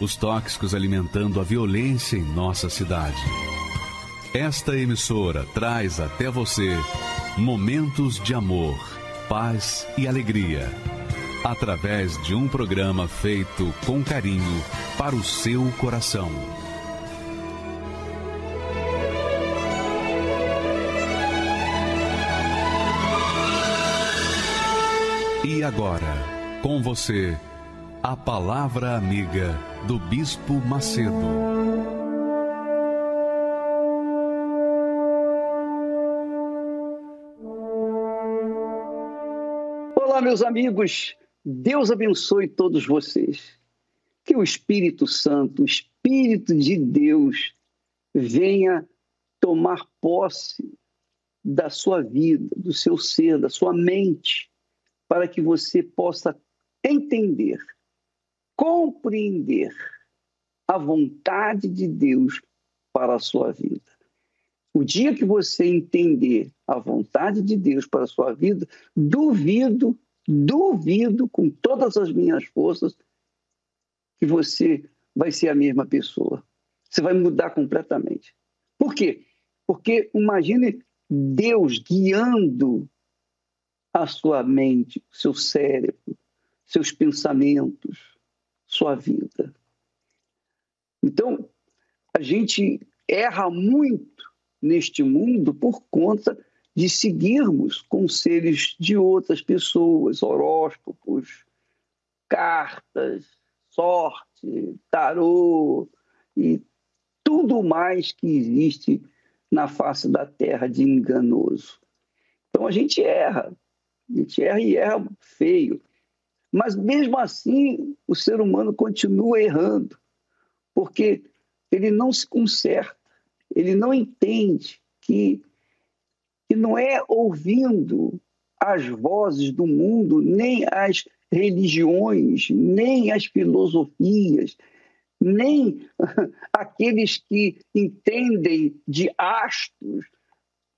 os tóxicos alimentando a violência em nossa cidade. Esta emissora traz até você momentos de amor, paz e alegria, através de um programa feito com carinho para o seu coração. E agora, com você, a Palavra Amiga do Bispo Macedo. Olá, meus amigos. Deus abençoe todos vocês. Que o Espírito Santo, o Espírito de Deus, venha tomar posse da sua vida, do seu ser, da sua mente para que você possa entender, compreender a vontade de Deus para a sua vida. O dia que você entender a vontade de Deus para a sua vida, duvido, duvido com todas as minhas forças que você vai ser a mesma pessoa. Você vai mudar completamente. Por quê? Porque imagine Deus guiando a sua mente, seu cérebro, seus pensamentos, sua vida. Então, a gente erra muito neste mundo por conta de seguirmos conselhos de outras pessoas, horóscopos, cartas, sorte, tarô e tudo mais que existe na face da terra de enganoso. Então a gente erra. A gente erra e erra feio. Mas mesmo assim, o ser humano continua errando, porque ele não se conserta, ele não entende que, que não é ouvindo as vozes do mundo, nem as religiões, nem as filosofias, nem aqueles que entendem de astros,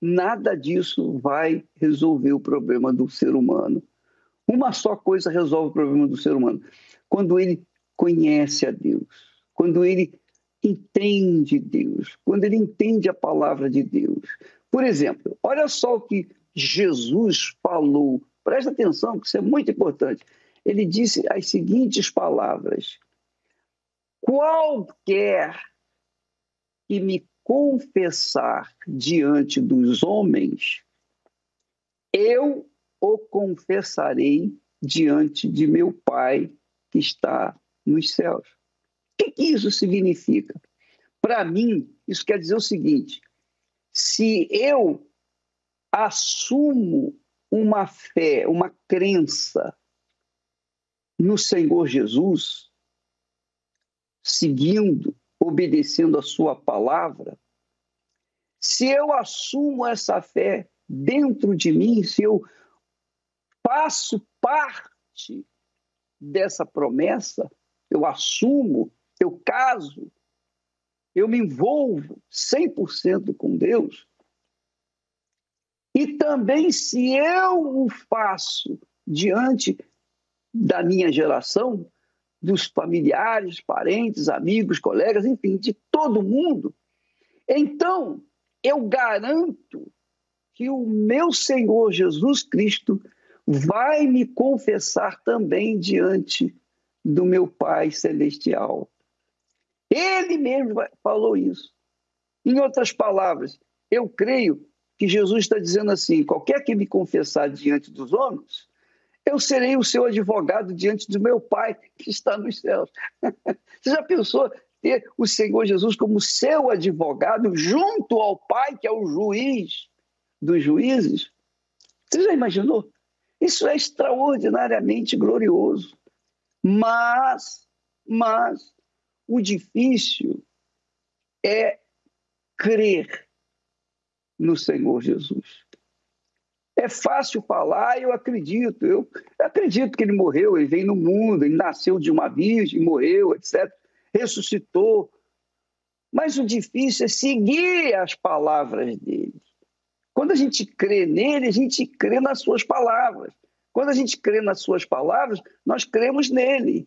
nada disso vai resolver o problema do ser humano. Uma só coisa resolve o problema do ser humano: quando ele conhece a Deus, quando ele entende Deus, quando ele entende a palavra de Deus. Por exemplo, olha só o que Jesus falou, presta atenção, que isso é muito importante. Ele disse as seguintes palavras: Qualquer que me confessar diante dos homens, eu o confessarei diante de meu Pai que está nos céus. O que, que isso significa? Para mim, isso quer dizer o seguinte: se eu assumo uma fé, uma crença no Senhor Jesus, seguindo obedecendo a sua palavra, se eu assumo essa fé dentro de mim, se eu faço parte dessa promessa, eu assumo, eu caso, eu me envolvo 100% com Deus. E também, se eu o faço diante da minha geração, dos familiares, parentes, amigos, colegas, enfim, de todo mundo. Então, eu garanto que o meu Senhor Jesus Cristo vai me confessar também diante do meu Pai Celestial. Ele mesmo falou isso. Em outras palavras, eu creio que Jesus está dizendo assim: qualquer que me confessar diante dos homens, eu serei o seu advogado diante do meu Pai que está nos céus. Você já pensou ter o Senhor Jesus como seu advogado junto ao Pai, que é o juiz dos juízes? Você já imaginou? Isso é extraordinariamente glorioso. Mas, mas, o difícil é crer no Senhor Jesus. É fácil falar, eu acredito. Eu acredito que ele morreu, ele veio no mundo, ele nasceu de uma virgem, morreu, etc. Ressuscitou. Mas o difícil é seguir as palavras dele. Quando a gente crê nele, a gente crê nas suas palavras. Quando a gente crê nas suas palavras, nós cremos nele.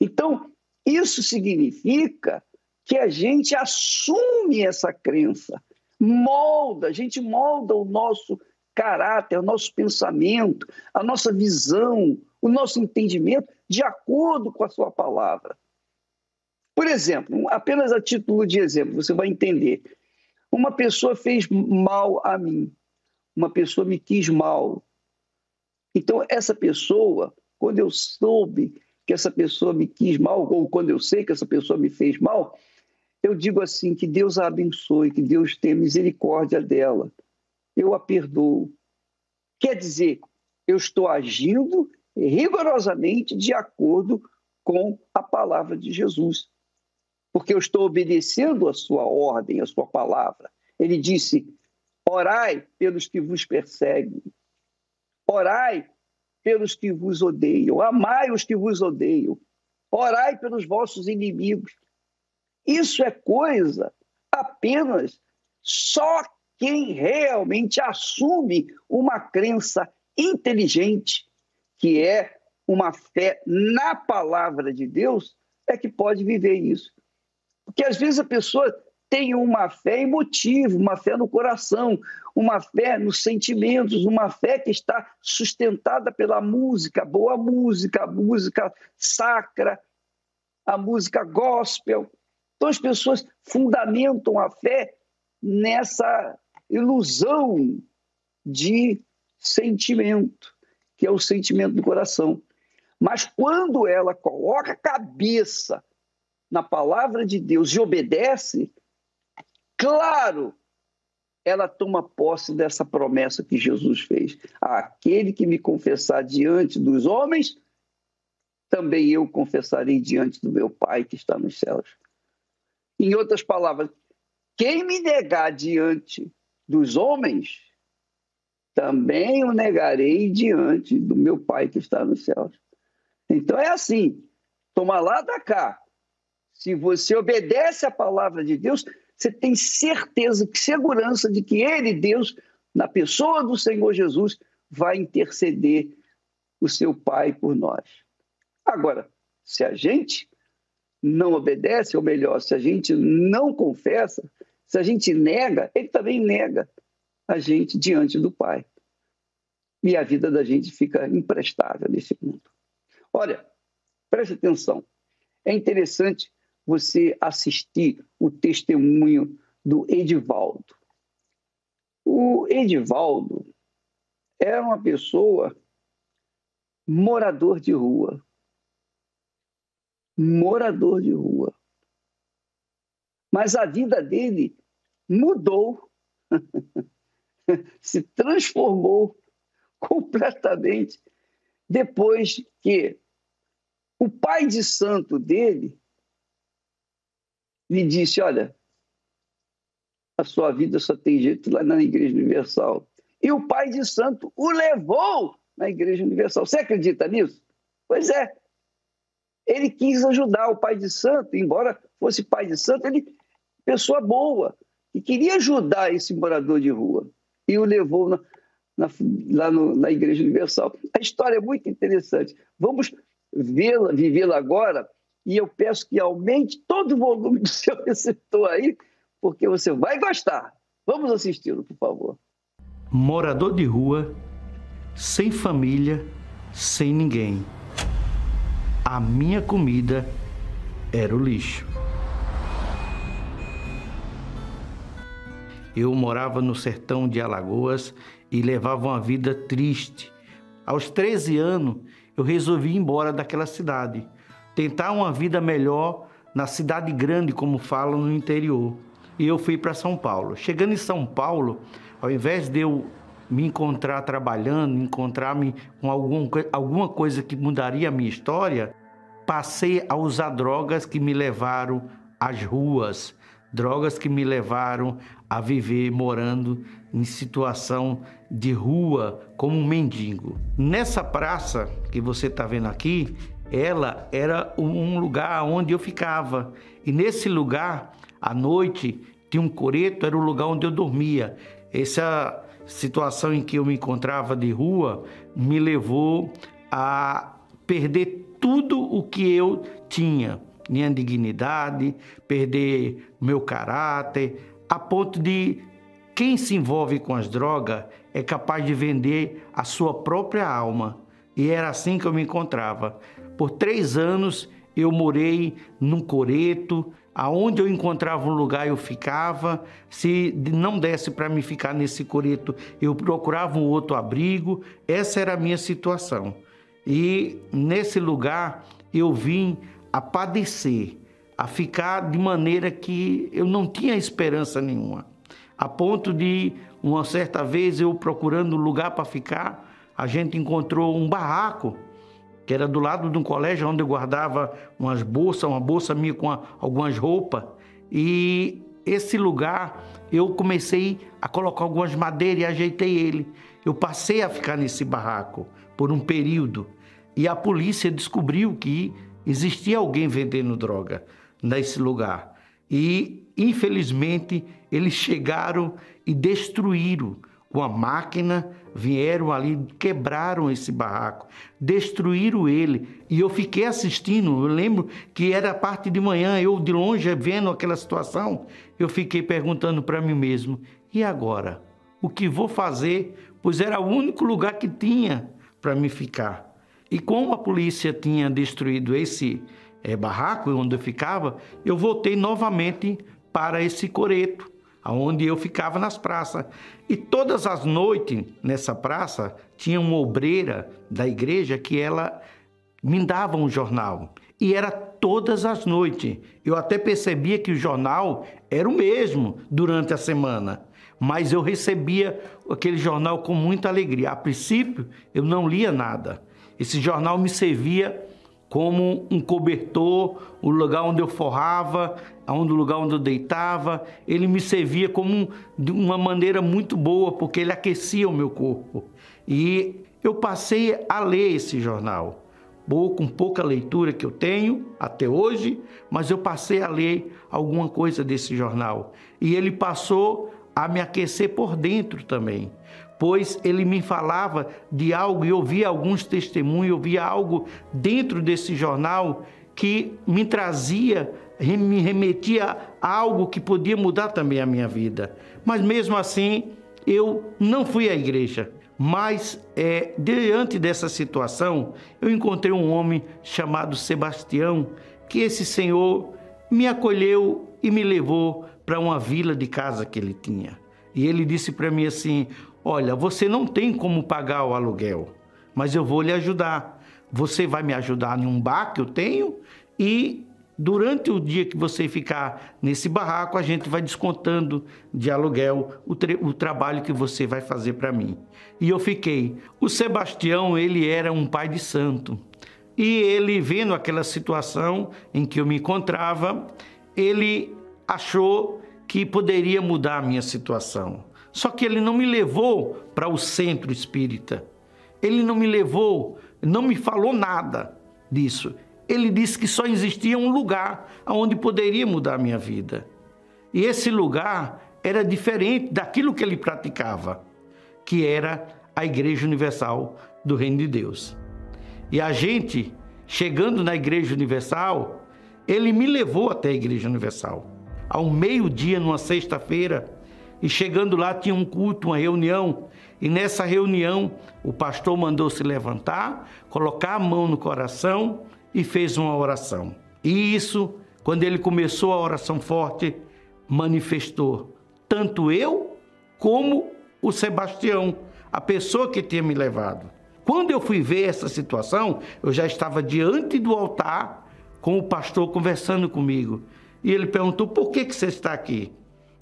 Então, Isso significa que a gente assume essa crença, molda, a gente molda o nosso caráter, o nosso pensamento, a nossa visão, o nosso entendimento de acordo com a sua palavra. Por exemplo, apenas a título de exemplo, você vai entender. Uma pessoa fez mal a mim, uma pessoa me quis mal. Então, essa pessoa, quando eu soube que essa pessoa me quis mal, ou quando eu sei que essa pessoa me fez mal, eu digo assim: que Deus a abençoe, que Deus tenha misericórdia dela. Eu a perdoo. Quer dizer, eu estou agindo rigorosamente de acordo com a palavra de Jesus, porque eu estou obedecendo a sua ordem, a sua palavra. Ele disse: orai pelos que vos perseguem, orai pelos que vos odeiam, amai os que vos odeiam, orai pelos vossos inimigos. Isso é coisa apenas só quem realmente assume uma crença inteligente, que é uma fé na palavra de Deus, é que pode viver isso. Porque às vezes a pessoa tem uma fé emotiva, uma fé no coração, uma fé nos sentimentos, uma fé que está sustentada pela música, boa música, a música sacra, a música gospel. Então as pessoas fundamentam a fé nessa ilusão de sentimento, que é o sentimento do coração. Mas quando ela coloca a cabeça na palavra de Deus e obedece, claro, ela toma posse dessa promessa que Jesus fez. Aquele que me confessar diante dos homens, também eu confessarei diante do meu Pai que está nos céus. Em outras palavras, quem me negar diante dos homens, também o negarei diante do meu Pai que está nos céus. Então é assim, toma lá da cá. Se você obedece à palavra de Deus, você tem certeza, segurança de que Ele, Deus, na pessoa do Senhor Jesus, vai interceder o seu Pai por nós. Agora, se a gente não obedece, ou melhor, se a gente não confessa, se a gente nega, ele também nega a gente diante do Pai. E a vida da gente fica imprestável nesse mundo. Olha, preste atenção. É interessante você assistir o testemunho do Edivaldo. O Edivaldo era uma pessoa morador de rua. Morador de rua. Mas a vida dele mudou, se transformou completamente depois que o pai de santo dele lhe disse: Olha, a sua vida só tem jeito lá na Igreja Universal. E o pai de santo o levou na Igreja Universal. Você acredita nisso? Pois é. Ele quis ajudar o pai de santo, embora fosse pai de santo, ele pessoa boa, e queria ajudar esse morador de rua. E o levou na, na, lá no, na Igreja Universal. A história é muito interessante. Vamos vê-la, vivê-la agora e eu peço que aumente todo o volume do seu receptor aí, porque você vai gostar. Vamos assisti-lo, por favor. Morador de rua, sem família, sem ninguém. A minha comida era o lixo. Eu morava no sertão de Alagoas e levava uma vida triste. Aos 13 anos, eu resolvi ir embora daquela cidade tentar uma vida melhor na cidade grande, como falam no interior. E eu fui para São Paulo. Chegando em São Paulo, ao invés de eu me encontrar trabalhando, encontrar-me com algum, alguma coisa que mudaria a minha história, passei a usar drogas que me levaram às ruas, drogas que me levaram a viver morando em situação de rua como um mendigo. Nessa praça que você está vendo aqui, ela era um lugar onde eu ficava. E nesse lugar, à noite, tinha um coreto, era o lugar onde eu dormia. Essa situação em que eu me encontrava de rua me levou a perder tudo o que eu tinha. minha dignidade, perder meu caráter, a ponto de quem se envolve com as drogas é capaz de vender a sua própria alma. E era assim que eu me encontrava. Por três anos eu morei num coreto, aonde eu encontrava um lugar eu ficava. Se não desse para me ficar nesse coreto, eu procurava um outro abrigo. Essa era a minha situação. E nesse lugar eu vim a padecer, a ficar de maneira que eu não tinha esperança nenhuma. A ponto de uma certa vez eu procurando um lugar para ficar, a gente encontrou um barraco que era do lado de um colégio onde eu guardava umas bolsas, uma bolsa minha com algumas roupas. E esse lugar eu comecei a colocar algumas madeiras e ajeitei ele. Eu passei a ficar nesse barraco por um período e a polícia descobriu que existia alguém vendendo droga nesse lugar. E infelizmente eles chegaram e destruíram com a máquina, vieram ali, quebraram esse barraco, destruíram ele. E eu fiquei assistindo. Eu lembro que era parte de manhã, eu de longe vendo aquela situação, eu fiquei perguntando para mim mesmo: e agora? O que vou fazer? Pois era o único lugar que tinha para me ficar. E como a polícia tinha destruído esse é, barraco onde eu ficava, eu voltei novamente para esse coreto onde eu ficava nas praças. E todas as noites nessa praça tinha uma obreira da igreja que ela me dava um jornal. E era todas as noites. Eu até percebia que o jornal era o mesmo durante a semana. Mas eu recebia aquele jornal com muita alegria. A princípio, eu não lia nada. Esse jornal me servia como um cobertor, o lugar onde eu forrava, onde o lugar onde eu deitava, ele me servia como um, de uma maneira muito boa, porque ele aquecia o meu corpo. E eu passei a ler esse jornal, com pouca leitura que eu tenho até hoje, mas eu passei a ler alguma coisa desse jornal. E ele passou a me aquecer por dentro também pois ele me falava de algo e eu via alguns testemunhos, eu via algo dentro desse jornal que me trazia, me remetia a algo que podia mudar também a minha vida. Mas mesmo assim, eu não fui à igreja. Mas é, diante dessa situação, eu encontrei um homem chamado Sebastião, que esse senhor me acolheu e me levou para uma vila de casa que ele tinha. E ele disse para mim assim: Olha, você não tem como pagar o aluguel, mas eu vou lhe ajudar. Você vai me ajudar em um bar que eu tenho e durante o dia que você ficar nesse barraco, a gente vai descontando de aluguel o, o trabalho que você vai fazer para mim. E eu fiquei. O Sebastião, ele era um pai de santo. E ele, vendo aquela situação em que eu me encontrava, ele achou que poderia mudar a minha situação. Só que ele não me levou para o centro espírita. Ele não me levou, não me falou nada disso. Ele disse que só existia um lugar onde poderia mudar a minha vida. E esse lugar era diferente daquilo que ele praticava, que era a Igreja Universal do Reino de Deus. E a gente, chegando na Igreja Universal, ele me levou até a Igreja Universal. Ao meio-dia, numa sexta-feira, e chegando lá tinha um culto, uma reunião. E nessa reunião o pastor mandou se levantar, colocar a mão no coração e fez uma oração. E isso, quando ele começou a oração forte, manifestou tanto eu como o Sebastião, a pessoa que tinha me levado. Quando eu fui ver essa situação, eu já estava diante do altar com o pastor conversando comigo. E ele perguntou: por que, que você está aqui?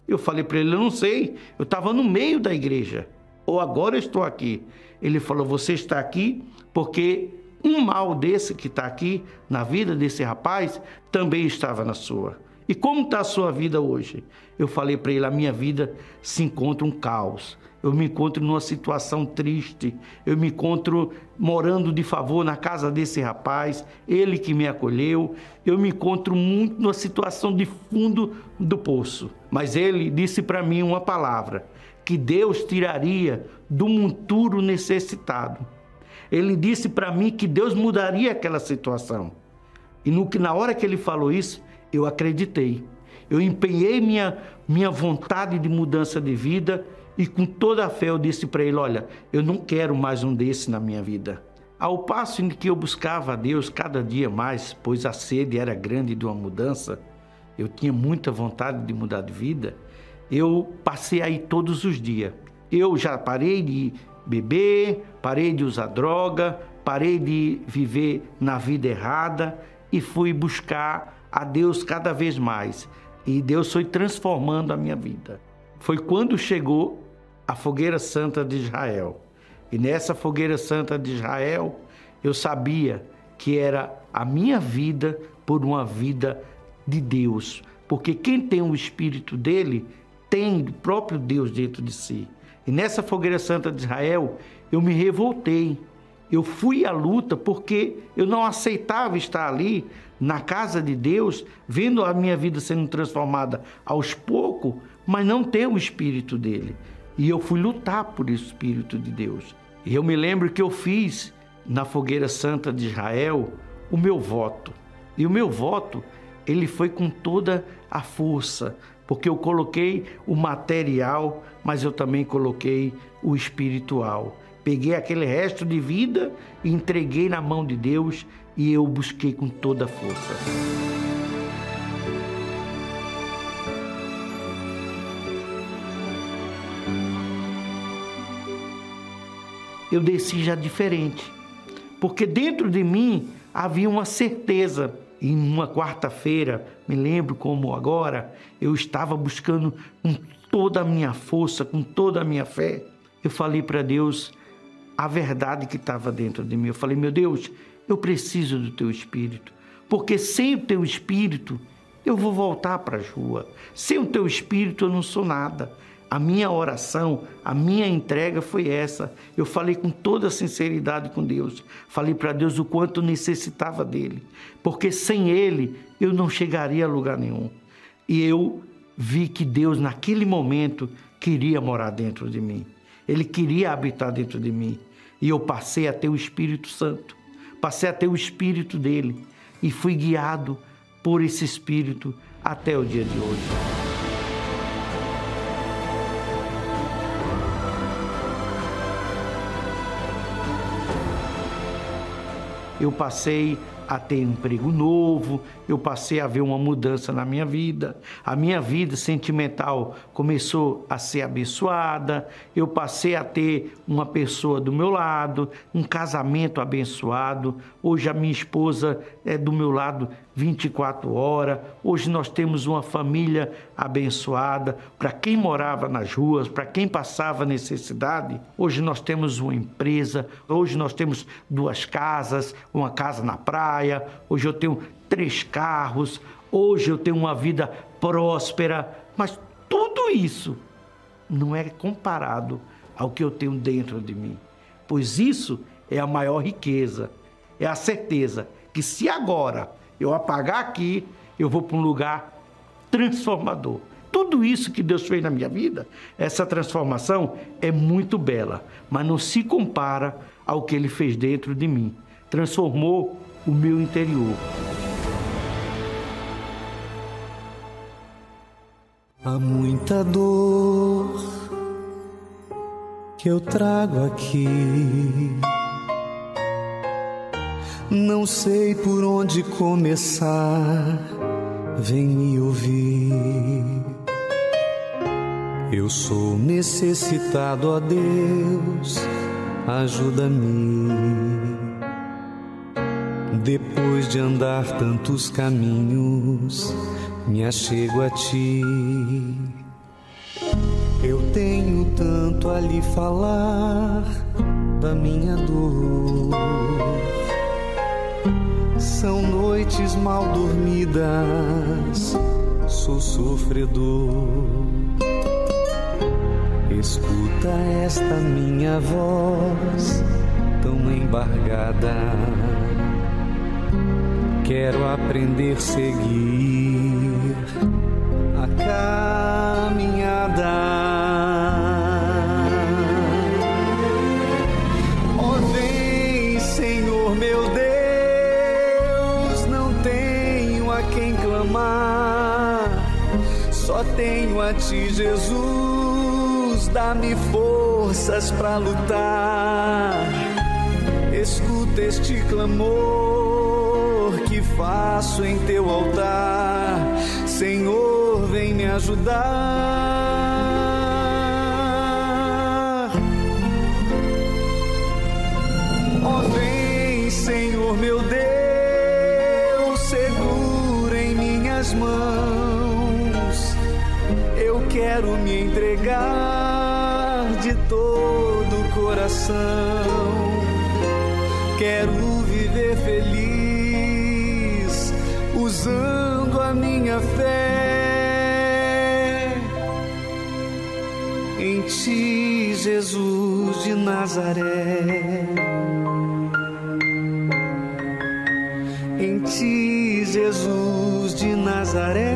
Eu falei para ele: Eu não sei, eu estava no meio da igreja, ou agora estou aqui. Ele falou: Você está aqui porque um mal desse que está aqui na vida desse rapaz também estava na sua. E como está a sua vida hoje? Eu falei para ele: a minha vida se encontra um caos. Eu me encontro numa situação triste. Eu me encontro morando de favor na casa desse rapaz, ele que me acolheu. Eu me encontro muito numa situação de fundo do poço. Mas ele disse para mim uma palavra: que Deus tiraria do monturo necessitado. Ele disse para mim que Deus mudaria aquela situação. E no, na hora que ele falou isso, eu acreditei. Eu empenhei minha, minha vontade de mudança de vida e com toda a fé eu disse para ele: Olha, eu não quero mais um desse na minha vida. Ao passo em que eu buscava a Deus cada dia mais, pois a sede era grande de uma mudança, eu tinha muita vontade de mudar de vida, eu passei aí todos os dias. Eu já parei de beber, parei de usar droga, parei de viver na vida errada e fui buscar a Deus cada vez mais. E Deus foi transformando a minha vida. Foi quando chegou a fogueira santa de Israel. E nessa fogueira santa de Israel, eu sabia que era a minha vida por uma vida de Deus. Porque quem tem o Espírito dele tem o próprio Deus dentro de si. E nessa fogueira santa de Israel, eu me revoltei. Eu fui à luta porque eu não aceitava estar ali na casa de Deus, vendo a minha vida sendo transformada aos poucos, mas não ter o espírito dele. E eu fui lutar por esse espírito de Deus. E eu me lembro que eu fiz na fogueira santa de Israel o meu voto. E o meu voto, ele foi com toda a força, porque eu coloquei o material, mas eu também coloquei o espiritual. Peguei aquele resto de vida entreguei na mão de Deus e eu busquei com toda a força. Eu desci já diferente, porque dentro de mim havia uma certeza. E numa quarta-feira, me lembro como agora, eu estava buscando com toda a minha força, com toda a minha fé. Eu falei para Deus a verdade que estava dentro de mim. Eu falei, meu Deus, eu preciso do teu espírito, porque sem o teu espírito eu vou voltar para a rua. Sem o teu espírito eu não sou nada. A minha oração, a minha entrega foi essa. Eu falei com toda sinceridade com Deus. Falei para Deus o quanto necessitava dele, porque sem ele eu não chegaria a lugar nenhum. E eu vi que Deus naquele momento queria morar dentro de mim. Ele queria habitar dentro de mim. E eu passei a ter o Espírito Santo passei a ter o espírito dele e fui guiado por esse espírito até o dia de hoje. Eu passei a ter emprego novo, eu passei a ver uma mudança na minha vida, a minha vida sentimental começou a ser abençoada, eu passei a ter uma pessoa do meu lado, um casamento abençoado. Hoje a minha esposa é do meu lado 24 horas. Hoje nós temos uma família abençoada. Para quem morava nas ruas, para quem passava necessidade, hoje nós temos uma empresa, hoje nós temos duas casas, uma casa na praia, hoje eu tenho três carros, hoje eu tenho uma vida próspera, mas tudo isso não é comparado ao que eu tenho dentro de mim. Pois isso é a maior riqueza, é a certeza que se agora eu apagar aqui, eu vou para um lugar transformador. Tudo isso que Deus fez na minha vida, essa transformação é muito bela, mas não se compara ao que Ele fez dentro de mim. Transformou o meu interior. Há muita dor que eu trago aqui não sei por onde começar, vem me ouvir. Eu sou necessitado a Deus, ajuda-me. Depois de andar tantos caminhos, me achego a ti. Eu tenho tanto a lhe falar da minha dor são noites mal dormidas, sou sofredor. Escuta esta minha voz tão embargada. Quero aprender a seguir caminhada. Ó, oh, Senhor meu Deus, não tenho a quem clamar, só tenho a ti, Jesus, dá-me forças para lutar. Escuta este clamor que faço em teu altar Ajudar. Ó, oh, vem, Senhor meu Deus, segura em minhas mãos. Eu quero me entregar de todo o coração quero viver feliz usando a minha fé ti, Jesus de Nazaré. Em ti, Jesus de Nazaré.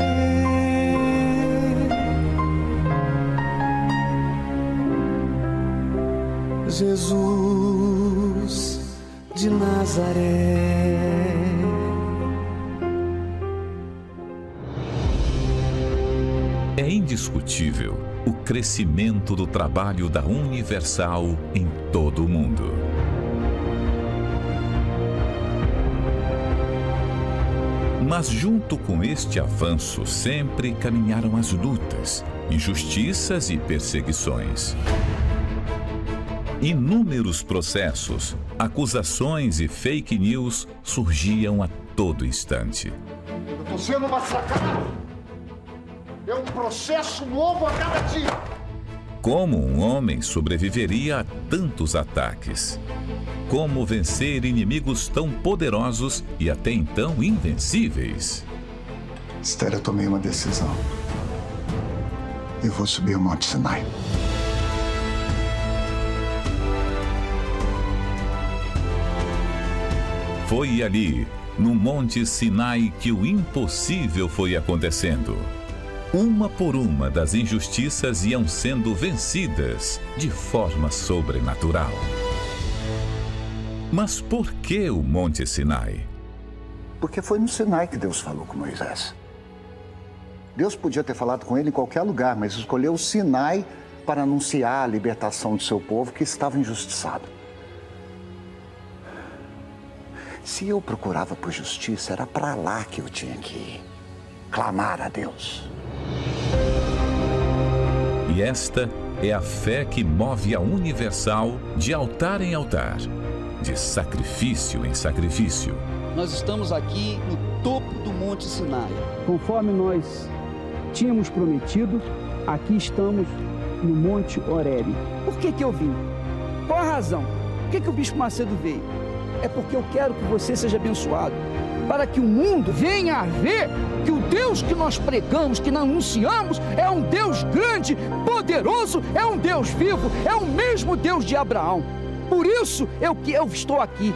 Jesus de Nazaré. É indiscutível crescimento do trabalho da Universal em todo o mundo. Mas, junto com este avanço, sempre caminharam as lutas, injustiças e perseguições. Inúmeros processos, acusações e fake news surgiam a todo instante. Eu estou sendo massacrado. É um processo novo a cada dia. Como um homem sobreviveria a tantos ataques? Como vencer inimigos tão poderosos e até então invencíveis? Esther, eu tomei uma decisão. Eu vou subir o Monte Sinai. Foi ali, no Monte Sinai, que o impossível foi acontecendo. Uma por uma das injustiças iam sendo vencidas de forma sobrenatural. Mas por que o Monte Sinai? Porque foi no Sinai que Deus falou com Moisés. Deus podia ter falado com ele em qualquer lugar, mas escolheu o Sinai para anunciar a libertação do seu povo que estava injustiçado. Se eu procurava por justiça, era para lá que eu tinha que ir. Clamar a Deus. E esta é a fé que move a universal de altar em altar, de sacrifício em sacrifício. Nós estamos aqui no topo do Monte Sinai. Conforme nós tínhamos prometido, aqui estamos no Monte Horebe. Por que, que eu vim? Qual a razão? Por que, que o Bispo Macedo veio? é porque eu quero que você seja abençoado. Para que o mundo venha a ver que o Deus que nós pregamos, que nós anunciamos, é um Deus grande, poderoso, é um Deus vivo, é o mesmo Deus de Abraão. Por isso eu que eu estou aqui.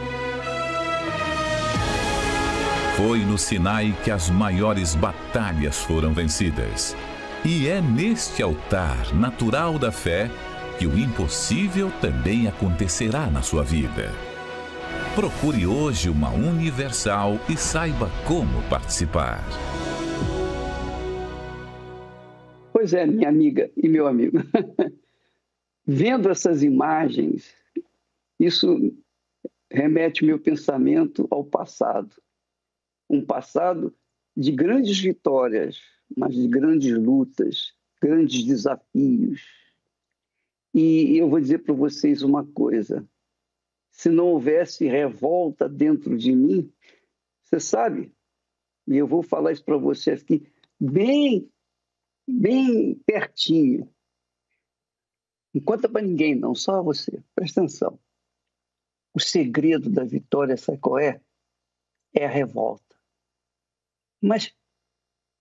Foi no Sinai que as maiores batalhas foram vencidas. E é neste altar natural da fé que o impossível também acontecerá na sua vida. Procure hoje uma Universal e saiba como participar. Pois é, minha amiga e meu amigo. Vendo essas imagens, isso remete meu pensamento ao passado. Um passado de grandes vitórias, mas de grandes lutas, grandes desafios. E eu vou dizer para vocês uma coisa: se não houvesse revolta dentro de mim, você sabe, e eu vou falar isso para você aqui, bem, bem pertinho. Não conta para ninguém, não, só você. Presta atenção. O segredo da vitória, sabe qual é? É a revolta. Mas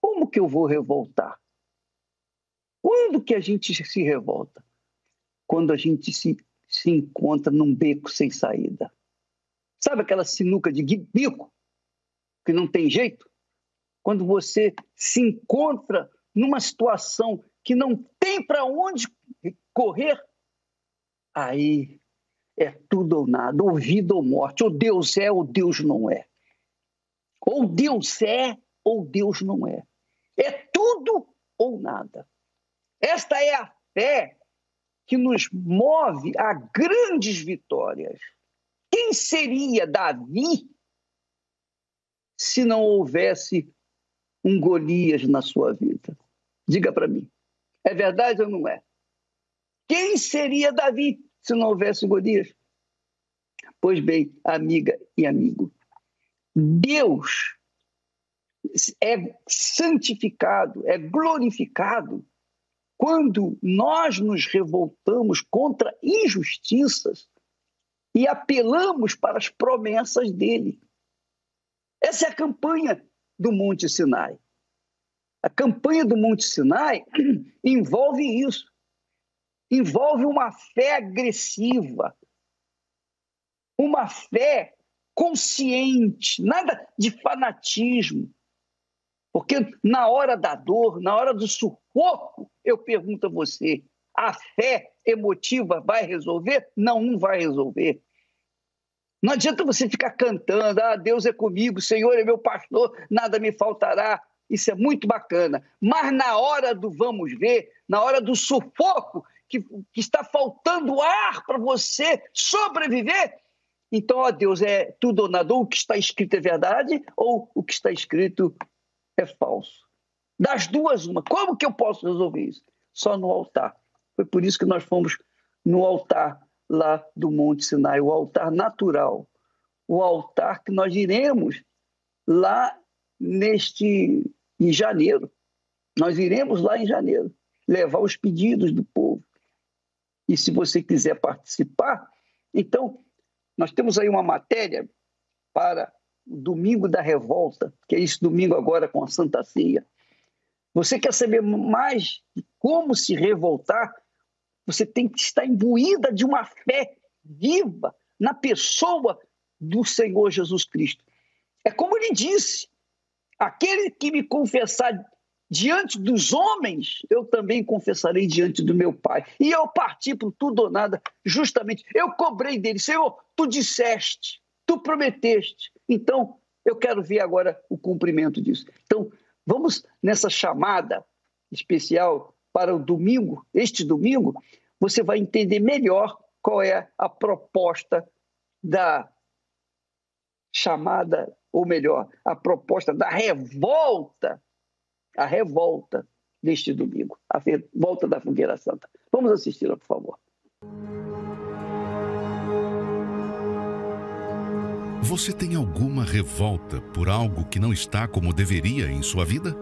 como que eu vou revoltar? Quando que a gente se revolta? Quando a gente se se encontra num beco sem saída. Sabe aquela sinuca de bico que não tem jeito? Quando você se encontra numa situação que não tem para onde correr, aí é tudo ou nada, ou vida ou morte, ou Deus é ou Deus não é. Ou Deus é ou Deus não é. É tudo ou nada. Esta é a fé que nos move a grandes vitórias. Quem seria Davi se não houvesse um Golias na sua vida? Diga para mim. É verdade ou não é? Quem seria Davi se não houvesse Golias? Pois bem, amiga e amigo, Deus é santificado, é glorificado quando nós nos revoltamos contra injustiças e apelamos para as promessas dele. Essa é a campanha do Monte Sinai. A campanha do Monte Sinai envolve isso. Envolve uma fé agressiva, uma fé consciente, nada de fanatismo. Porque na hora da dor, na hora do sufoco, eu pergunto a você: a fé emotiva vai resolver? Não, não vai resolver. Não adianta você ficar cantando, ah, Deus é comigo, Senhor é meu pastor, nada me faltará. Isso é muito bacana. Mas na hora do vamos ver, na hora do sufoco, que, que está faltando ar para você sobreviver, então, ó Deus, é tudo ou nada, ou o que está escrito é verdade, ou o que está escrito é falso. Das duas, uma. Como que eu posso resolver isso? Só no altar. Foi por isso que nós fomos no altar lá do Monte Sinai, o altar natural, o altar que nós iremos lá neste em janeiro. Nós iremos lá em janeiro levar os pedidos do povo. E se você quiser participar, então nós temos aí uma matéria para domingo da revolta, que é esse domingo agora com a Santa Ceia. Você quer saber mais de como se revoltar? Você tem que estar imbuída de uma fé viva na pessoa do Senhor Jesus Cristo. É como ele disse: aquele que me confessar diante dos homens, eu também confessarei diante do meu Pai. E eu parti por tudo ou nada, justamente. Eu cobrei dele, Senhor, tu disseste, tu prometeste. Então, eu quero ver agora o cumprimento disso. Então, vamos nessa chamada especial para o domingo, este domingo, você vai entender melhor qual é a proposta da chamada, ou melhor, a proposta da revolta a revolta deste domingo, a volta da Fogueira Santa. Vamos assisti-la, por favor. Você tem alguma revolta por algo que não está como deveria em sua vida?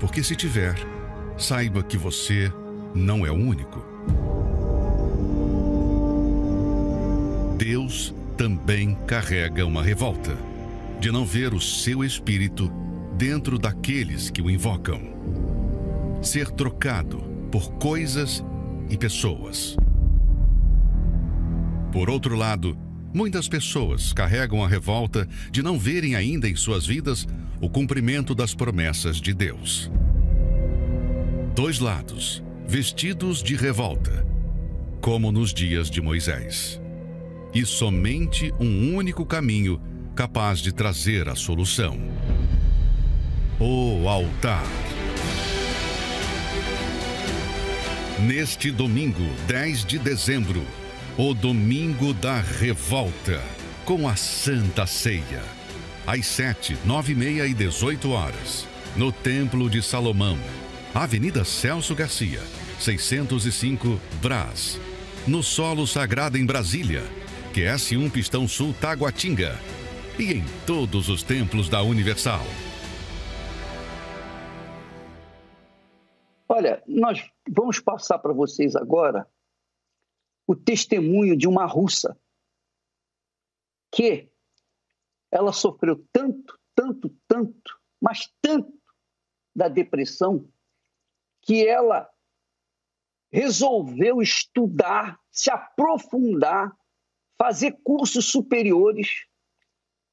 Porque se tiver, saiba que você não é o único. Deus também carrega uma revolta de não ver o seu espírito dentro daqueles que o invocam. Ser trocado por coisas e pessoas. Por outro lado, muitas pessoas carregam a revolta de não verem ainda em suas vidas o cumprimento das promessas de Deus. Dois lados, vestidos de revolta, como nos dias de Moisés. E somente um único caminho capaz de trazer a solução o altar. Neste domingo, 10 de dezembro, o domingo da revolta, com a Santa Ceia. Às 7, 9 e meia e 18 horas, no Templo de Salomão, Avenida Celso Garcia, 605 Brás. No Solo Sagrado em Brasília, QS1 Pistão Sul Taguatinga. E em todos os templos da Universal. Olha, nós vamos passar para vocês agora o testemunho de uma russa que ela sofreu tanto, tanto, tanto, mas tanto da depressão que ela resolveu estudar, se aprofundar, fazer cursos superiores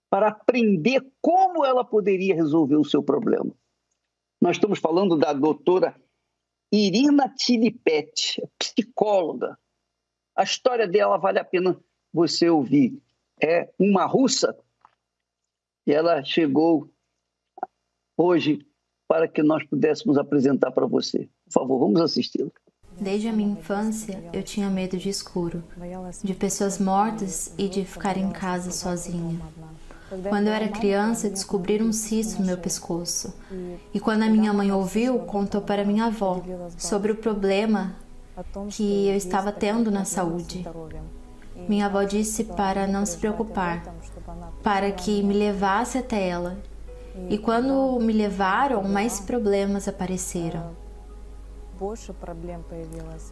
para aprender como ela poderia resolver o seu problema. Nós estamos falando da doutora Irina Tilipet, psicóloga. A história dela vale a pena você ouvir. É uma russa e ela chegou hoje para que nós pudéssemos apresentar para você. Por favor, vamos assisti-lo. Desde a minha infância, eu tinha medo de escuro, de pessoas mortas e de ficar em casa sozinha. Quando eu era criança, descobri um cisto no meu pescoço. E quando a minha mãe ouviu, contou para minha avó sobre o problema que eu estava tendo na saúde. Minha avó disse para não se preocupar, para que me levasse até ela. E quando me levaram, mais problemas apareceram.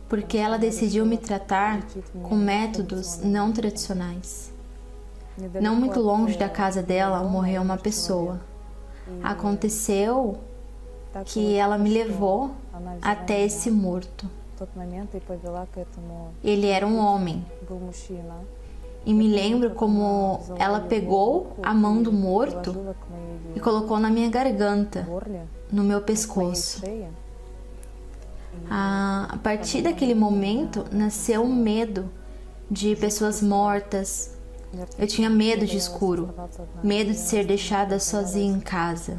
Porque ela decidiu me tratar com métodos não tradicionais. Não muito longe da casa dela morreu uma pessoa. Aconteceu que ela me levou até esse morto. Ele era um homem. E me lembro como ela pegou a mão do morto e colocou na minha garganta, no meu pescoço. A partir daquele momento nasceu um medo de pessoas mortas. Eu tinha medo de escuro, medo de ser deixada sozinha em casa.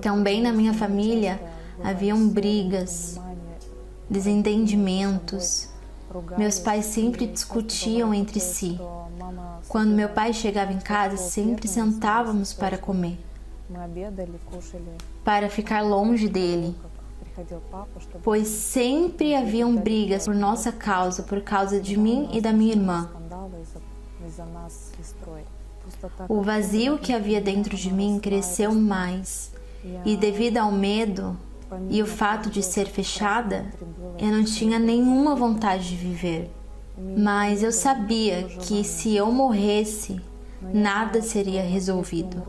Também na minha família haviam brigas, desentendimentos. Meus pais sempre discutiam entre si. Quando meu pai chegava em casa, sempre sentávamos para comer, para ficar longe dele, pois sempre haviam brigas por nossa causa, por causa de mim e da minha irmã. O vazio que havia dentro de mim cresceu mais, e devido ao medo, e o fato de ser fechada, eu não tinha nenhuma vontade de viver. Mas eu sabia que se eu morresse, nada seria resolvido.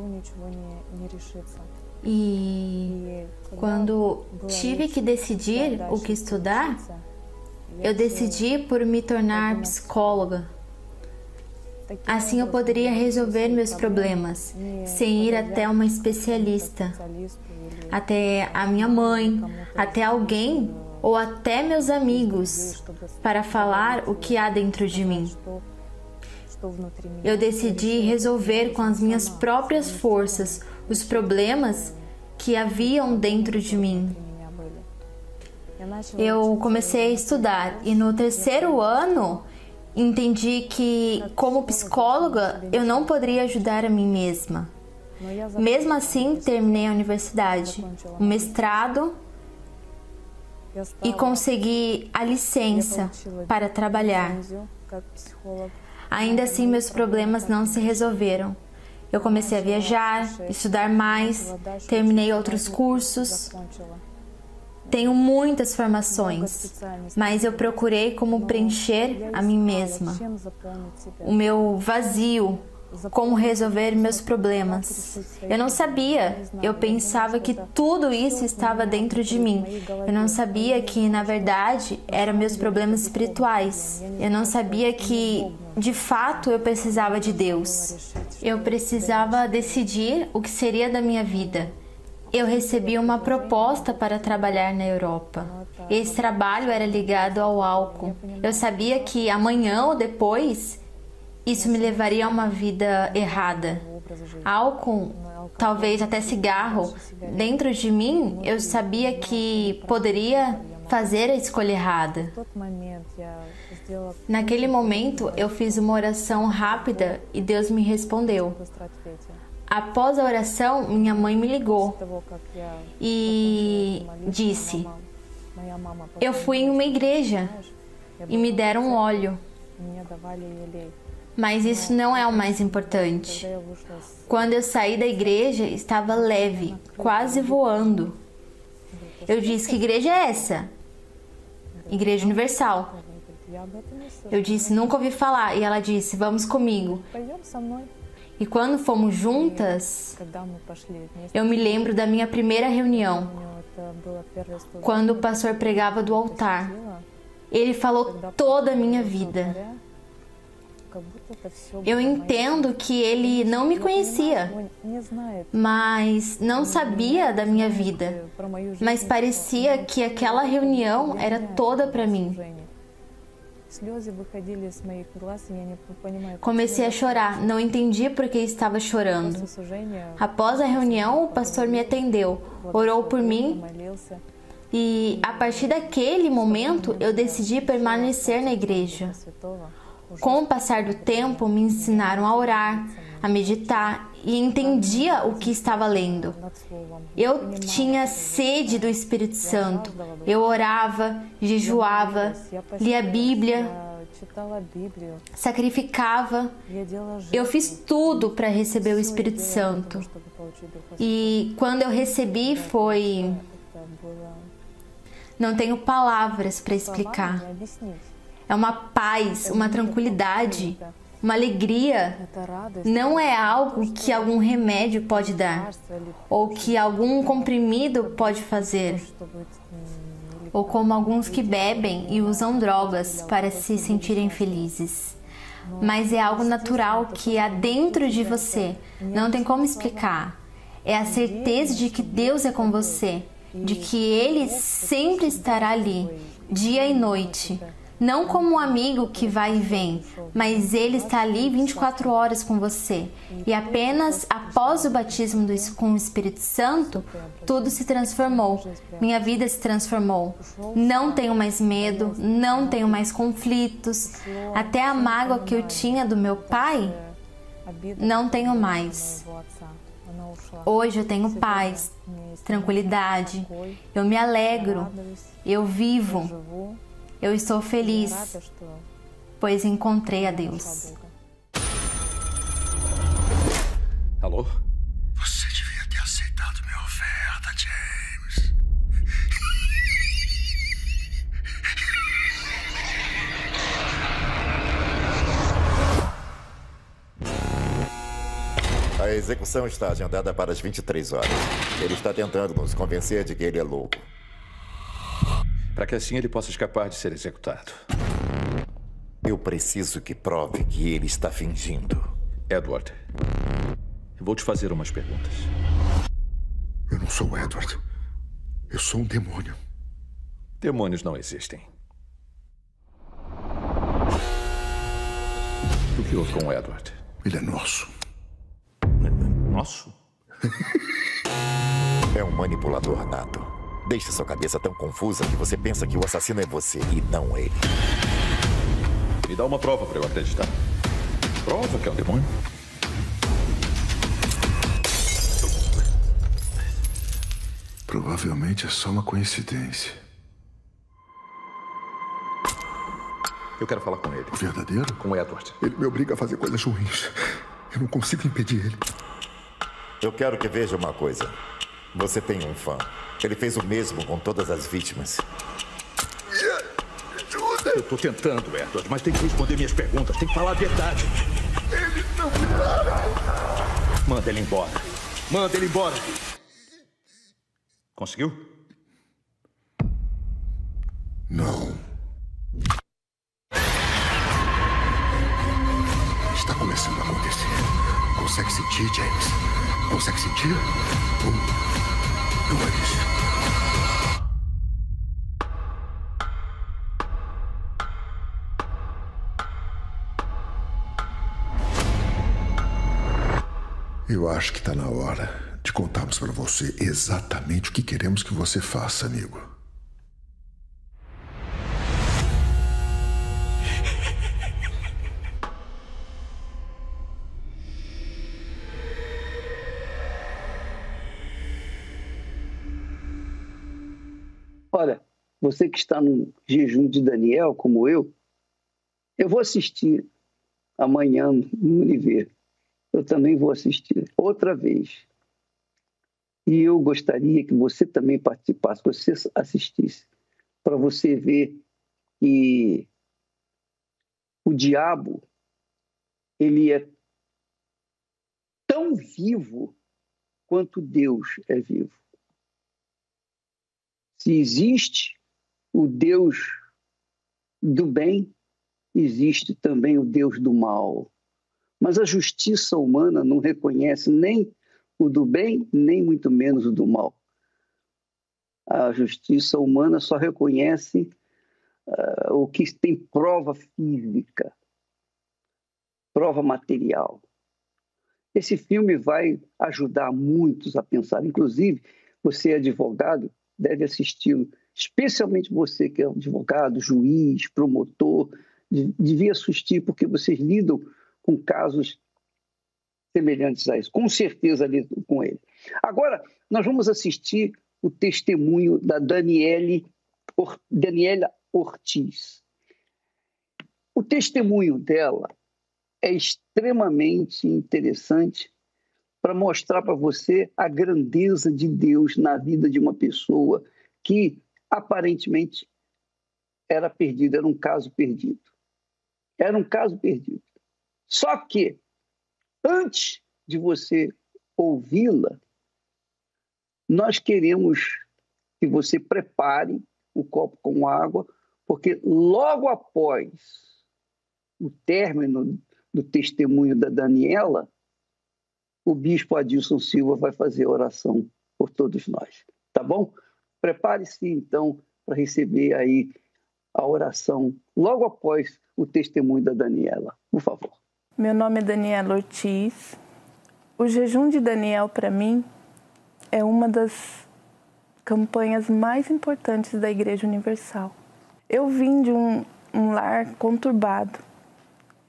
E quando tive que decidir o que estudar, eu decidi por me tornar psicóloga. Assim eu poderia resolver meus problemas sem ir até uma especialista até a minha mãe, até alguém ou até meus amigos para falar o que há dentro de mim. Eu decidi resolver com as minhas próprias forças os problemas que haviam dentro de mim. Eu comecei a estudar e no terceiro ano entendi que, como psicóloga, eu não poderia ajudar a mim mesma. Mesmo assim, terminei a universidade, o mestrado e consegui a licença para trabalhar. Ainda assim, meus problemas não se resolveram. Eu comecei a viajar, estudar mais, terminei outros cursos. Tenho muitas formações, mas eu procurei como preencher a mim mesma, o meu vazio como resolver meus problemas. Eu não sabia, eu pensava que tudo isso estava dentro de mim. Eu não sabia que, na verdade, eram meus problemas espirituais. Eu não sabia que, de fato, eu precisava de Deus. Eu precisava decidir o que seria da minha vida. Eu recebi uma proposta para trabalhar na Europa. Esse trabalho era ligado ao álcool. Eu sabia que amanhã ou depois isso me levaria a uma vida errada. Álcool, talvez até cigarro, dentro de mim eu sabia que poderia fazer a escolha errada. Naquele momento eu fiz uma oração rápida e Deus me respondeu. Após a oração, minha mãe me ligou e disse: Eu fui em uma igreja e me deram óleo. Mas isso não é o mais importante. Quando eu saí da igreja, estava leve, quase voando. Eu disse: Que igreja é essa? Igreja Universal. Eu disse: Nunca ouvi falar. E ela disse: Vamos comigo. E quando fomos juntas, eu me lembro da minha primeira reunião, quando o pastor pregava do altar. Ele falou toda a minha vida. Eu entendo que ele não me conhecia, mas não sabia da minha vida. Mas parecia que aquela reunião era toda para mim. Comecei a chorar, não entendi por que estava chorando. Após a reunião, o pastor me atendeu, orou por mim e a partir daquele momento eu decidi permanecer na igreja. Com o passar do tempo, me ensinaram a orar, a meditar e entendia o que estava lendo. Eu tinha sede do Espírito Santo. Eu orava, jejuava, lia a Bíblia, sacrificava. Eu fiz tudo para receber o Espírito Santo. E quando eu recebi foi. Não tenho palavras para explicar. É uma paz, uma tranquilidade uma alegria. Não é algo que algum remédio pode dar, ou que algum comprimido pode fazer, ou como alguns que bebem e usam drogas para se sentirem felizes. Mas é algo natural que há dentro de você, não tem como explicar. É a certeza de que Deus é com você, de que Ele sempre estará ali, dia e noite não como um amigo que vai e vem, mas ele está ali 24 horas com você. E apenas após o batismo com o Espírito Santo, tudo se transformou. Minha vida se transformou. Não tenho mais medo, não tenho mais conflitos. Até a mágoa que eu tinha do meu pai, não tenho mais. Hoje eu tenho paz, tranquilidade, eu me alegro, eu vivo. Eu estou feliz, pois encontrei a Deus. Alô? Você devia ter aceitado minha oferta, James. A execução está agendada para as 23 horas. Ele está tentando nos convencer de que ele é louco para que assim ele possa escapar de ser executado. Eu preciso que prove que ele está fingindo. Edward, eu vou te fazer umas perguntas. Eu não sou Edward. Eu sou um demônio. Demônios não existem. O que houve com o Edward? Ele é nosso. Nosso? é um manipulador nato. Deixe sua cabeça tão confusa que você pensa que o assassino é você e não ele. Me dá uma prova para eu acreditar. Prova que é um demônio. Provavelmente é só uma coincidência. Eu quero falar com ele. O verdadeiro? Com o Edward. Ele me obriga a fazer coisas ruins. Eu não consigo impedir ele. Eu quero que veja uma coisa. Você tem um fã. Ele fez o mesmo com todas as vítimas. Eu estou tentando, Edward, mas tem que responder minhas perguntas. Tem que falar a verdade. Ele não me para. Manda ele embora. Manda ele embora. Conseguiu? Não. Está começando a acontecer. Consegue sentir, James? Consegue sentir? Um, Eu acho que está na hora de contarmos para você exatamente o que queremos que você faça, amigo. Você que está no jejum de Daniel, como eu, eu vou assistir amanhã no Universo eu também vou assistir outra vez. E eu gostaria que você também participasse, que você assistisse, para você ver que o diabo ele é tão vivo quanto Deus é vivo. Se existe o Deus do bem, existe também o Deus do mal. Mas a justiça humana não reconhece nem o do bem, nem muito menos o do mal. A justiça humana só reconhece uh, o que tem prova física, prova material. Esse filme vai ajudar muitos a pensar. Inclusive, você é advogado, deve assisti-lo. Especialmente você que é advogado, juiz, promotor, devia assistir porque vocês lidam com casos semelhantes a isso. Com certeza lidam com ele. Agora, nós vamos assistir o testemunho da Daniele, Or, Daniela Ortiz. O testemunho dela é extremamente interessante para mostrar para você a grandeza de Deus na vida de uma pessoa que aparentemente era perdida, era um caso perdido. Era um caso perdido. Só que, antes de você ouvi-la, nós queremos que você prepare o copo com água, porque logo após o término do testemunho da Daniela, o bispo Adilson Silva vai fazer oração por todos nós, tá bom? Prepare-se então para receber aí a oração logo após o testemunho da Daniela, por favor. Meu nome é Daniela Ortiz. O jejum de Daniel para mim é uma das campanhas mais importantes da Igreja Universal. Eu vim de um, um lar conturbado.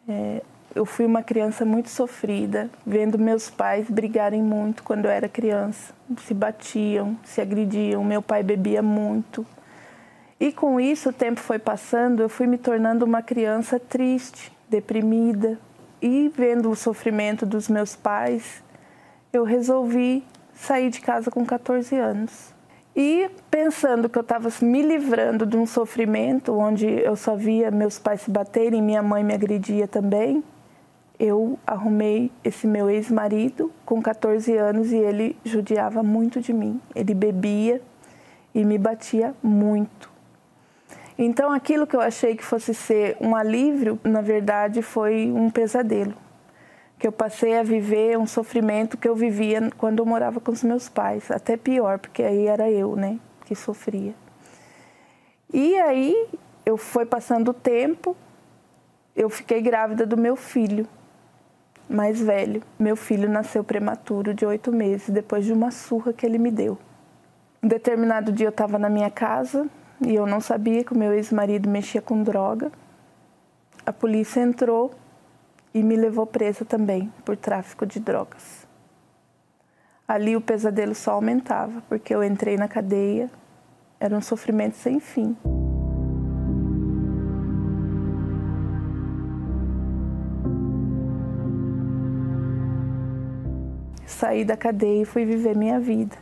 É, eu fui uma criança muito sofrida, vendo meus pais brigarem muito quando eu era criança. Se batiam, se agrediam, meu pai bebia muito. E com isso, o tempo foi passando, eu fui me tornando uma criança triste, deprimida. E vendo o sofrimento dos meus pais, eu resolvi sair de casa com 14 anos. E pensando que eu estava me livrando de um sofrimento onde eu só via meus pais se baterem, minha mãe me agredia também, eu arrumei esse meu ex-marido com 14 anos e ele judiava muito de mim. Ele bebia e me batia muito. Então aquilo que eu achei que fosse ser um alívio, na verdade foi um pesadelo. Que eu passei a viver um sofrimento que eu vivia quando eu morava com os meus pais, até pior, porque aí era eu, né, que sofria. E aí eu fui passando o tempo, eu fiquei grávida do meu filho mais velho. Meu filho nasceu prematuro de oito meses, depois de uma surra que ele me deu. Um determinado dia eu estava na minha casa e eu não sabia que o meu ex-marido mexia com droga. A polícia entrou e me levou presa também por tráfico de drogas. Ali o pesadelo só aumentava, porque eu entrei na cadeia, era um sofrimento sem fim. Saí da cadeia e fui viver minha vida.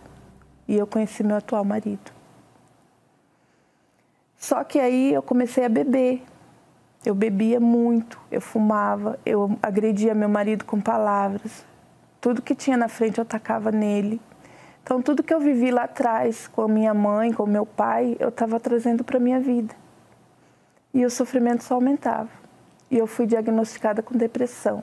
E eu conheci meu atual marido. Só que aí eu comecei a beber. Eu bebia muito, eu fumava, eu agredia meu marido com palavras. Tudo que tinha na frente eu tacava nele. Então, tudo que eu vivi lá atrás, com a minha mãe, com o meu pai, eu estava trazendo para a minha vida. E o sofrimento só aumentava. E eu fui diagnosticada com depressão,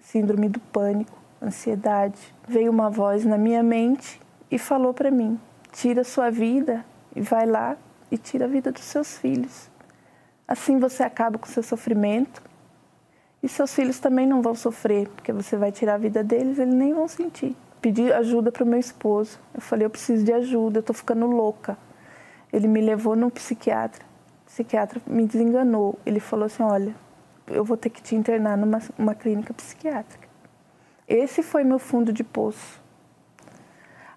síndrome do pânico ansiedade, veio uma voz na minha mente e falou para mim: tira sua vida e vai lá e tira a vida dos seus filhos. Assim você acaba com seu sofrimento e seus filhos também não vão sofrer, porque você vai tirar a vida deles, eles nem vão sentir. Pedi ajuda para o meu esposo. Eu falei: eu preciso de ajuda, eu estou ficando louca. Ele me levou no psiquiatra. O psiquiatra me desenganou. Ele falou assim: olha, eu vou ter que te internar numa uma clínica psiquiátrica. Esse foi meu fundo de poço.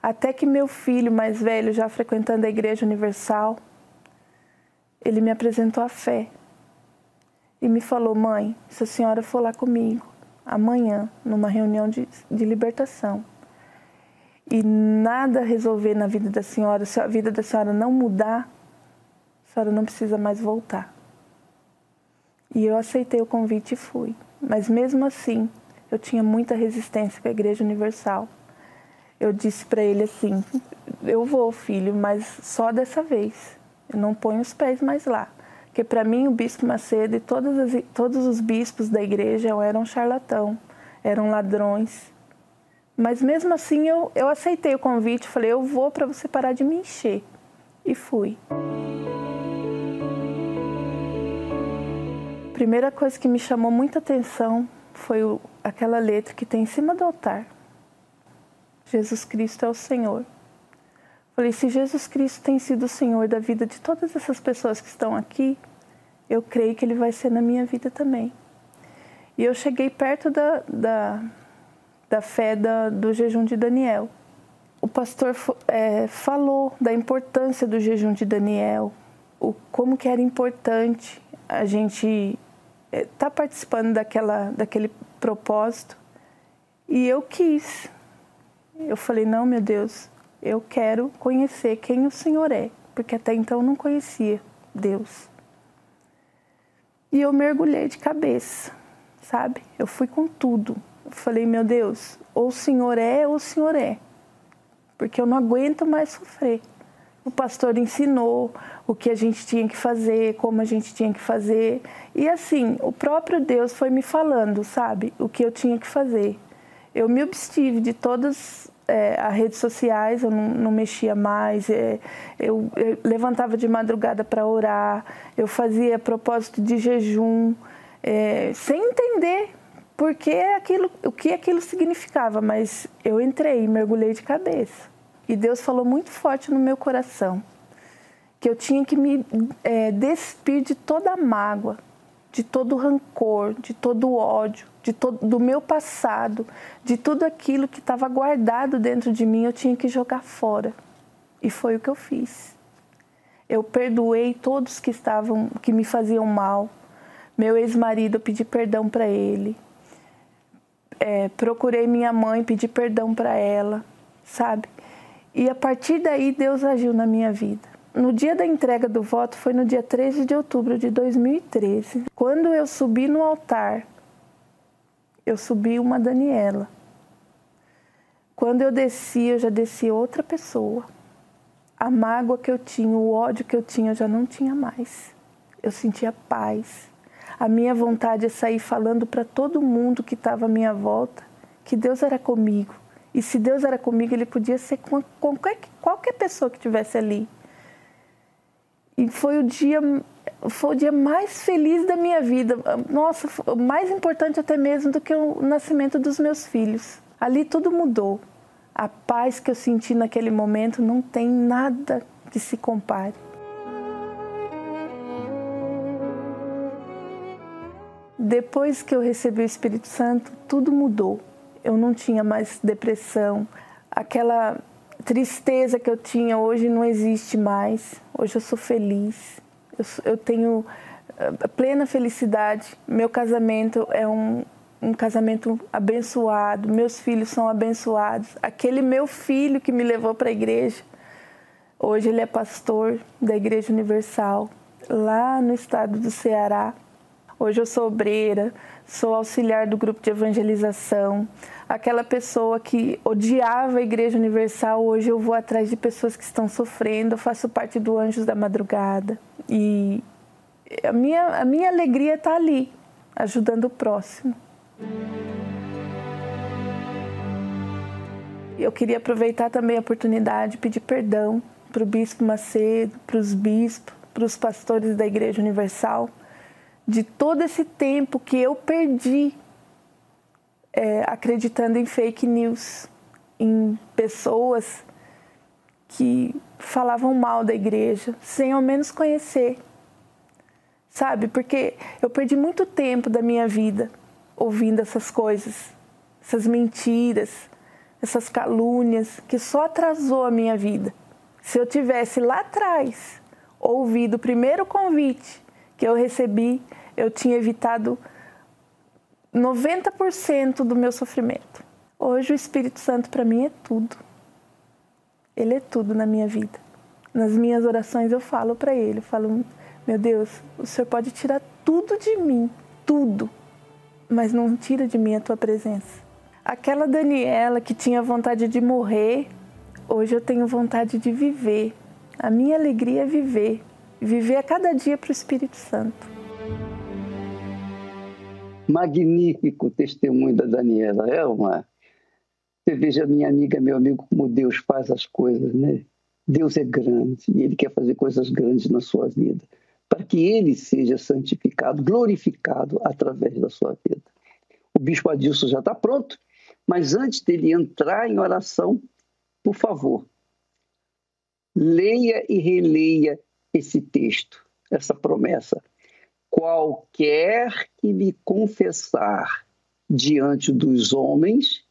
Até que meu filho mais velho, já frequentando a Igreja Universal, ele me apresentou a fé e me falou: Mãe, se a senhora for lá comigo amanhã, numa reunião de, de libertação, e nada resolver na vida da senhora, se a vida da senhora não mudar, a senhora não precisa mais voltar. E eu aceitei o convite e fui. Mas mesmo assim, eu tinha muita resistência com a Igreja Universal. Eu disse para ele assim: Eu vou, filho, mas só dessa vez. Eu não ponho os pés mais lá. Porque para mim o bispo Macedo e as, todos os bispos da igreja eram charlatão, eram ladrões. Mas mesmo assim eu, eu aceitei o convite, falei: Eu vou para você parar de me encher. E fui. primeira coisa que me chamou muita atenção foi o, aquela letra que tem em cima do altar. Jesus Cristo é o Senhor. Falei, se Jesus Cristo tem sido o Senhor da vida de todas essas pessoas que estão aqui, eu creio que Ele vai ser na minha vida também. E eu cheguei perto da, da, da fé da, do jejum de Daniel. O pastor é, falou da importância do jejum de Daniel, o, como que era importante a gente estar é, tá participando daquela, daquele propósito. E eu quis. Eu falei, não, meu Deus, eu quero conhecer quem o Senhor é, porque até então não conhecia Deus. E eu mergulhei de cabeça sabe? Eu fui com tudo. Eu falei, meu Deus, ou o Senhor é ou o Senhor é, porque eu não aguento mais sofrer. O pastor ensinou o que a gente tinha que fazer, como a gente tinha que fazer. E assim, o próprio Deus foi me falando, sabe, o que eu tinha que fazer. Eu me abstive de todas é, as redes sociais, eu não, não mexia mais, é, eu, eu, levantava de madrugada para orar, eu fazia propósito de jejum, é, sem entender porque aquilo, o que aquilo significava, mas eu entrei mergulhei de cabeça. E Deus falou muito forte no meu coração que eu tinha que me é, despir de toda a mágoa, de todo o rancor, de todo o ódio, de todo, do meu passado, de tudo aquilo que estava guardado dentro de mim, eu tinha que jogar fora. E foi o que eu fiz. Eu perdoei todos que estavam, que me faziam mal. Meu ex-marido, eu pedi perdão para ele. É, procurei minha mãe, pedi perdão para ela, sabe? E a partir daí Deus agiu na minha vida. No dia da entrega do voto foi no dia 13 de outubro de 2013. Quando eu subi no altar, eu subi uma Daniela. Quando eu desci, eu já desci outra pessoa. A mágoa que eu tinha, o ódio que eu tinha, eu já não tinha mais. Eu sentia paz. A minha vontade é sair falando para todo mundo que estava à minha volta que Deus era comigo. E se Deus era comigo, Ele podia ser com qualquer, qualquer pessoa que estivesse ali. E foi o dia foi o dia mais feliz da minha vida. Nossa, mais importante até mesmo do que o nascimento dos meus filhos. Ali tudo mudou. A paz que eu senti naquele momento não tem nada que se compare. Depois que eu recebi o Espírito Santo, tudo mudou. Eu não tinha mais depressão. Aquela tristeza que eu tinha hoje não existe mais. Hoje eu sou feliz. Eu, eu tenho eh, plena felicidade. Meu casamento é um, um casamento abençoado. Meus filhos são abençoados. Aquele meu filho que me levou para a igreja, hoje ele é pastor da Igreja Universal, lá no estado do Ceará. Hoje eu sou obreira, sou auxiliar do grupo de evangelização. Aquela pessoa que odiava a Igreja Universal, hoje eu vou atrás de pessoas que estão sofrendo, eu faço parte do Anjos da Madrugada. E a minha, a minha alegria está ali, ajudando o próximo. Eu queria aproveitar também a oportunidade de pedir perdão para o Bispo Macedo, para os bispos, para os pastores da Igreja Universal de todo esse tempo que eu perdi é, acreditando em fake news, em pessoas que falavam mal da igreja, sem ao menos conhecer. Sabe? Porque eu perdi muito tempo da minha vida ouvindo essas coisas, essas mentiras, essas calúnias, que só atrasou a minha vida. Se eu tivesse lá atrás ouvido o primeiro convite que eu recebi, eu tinha evitado 90% do meu sofrimento. Hoje o Espírito Santo para mim é tudo. Ele é tudo na minha vida. Nas minhas orações eu falo para ele, eu falo, meu Deus, o Senhor pode tirar tudo de mim, tudo, mas não tira de mim a tua presença. Aquela Daniela que tinha vontade de morrer, hoje eu tenho vontade de viver. A minha alegria é viver, viver a cada dia para o Espírito Santo magnífico testemunho da Daniela, é uma. Você veja, minha amiga, meu amigo, como Deus faz as coisas, né? Deus é grande e Ele quer fazer coisas grandes na sua vida. para que ele seja santificado, glorificado através da sua vida. O bispo Adilson já está pronto, mas antes dele entrar em oração, por favor, leia e releia esse texto, essa promessa. Qualquer que me confessar diante dos homens,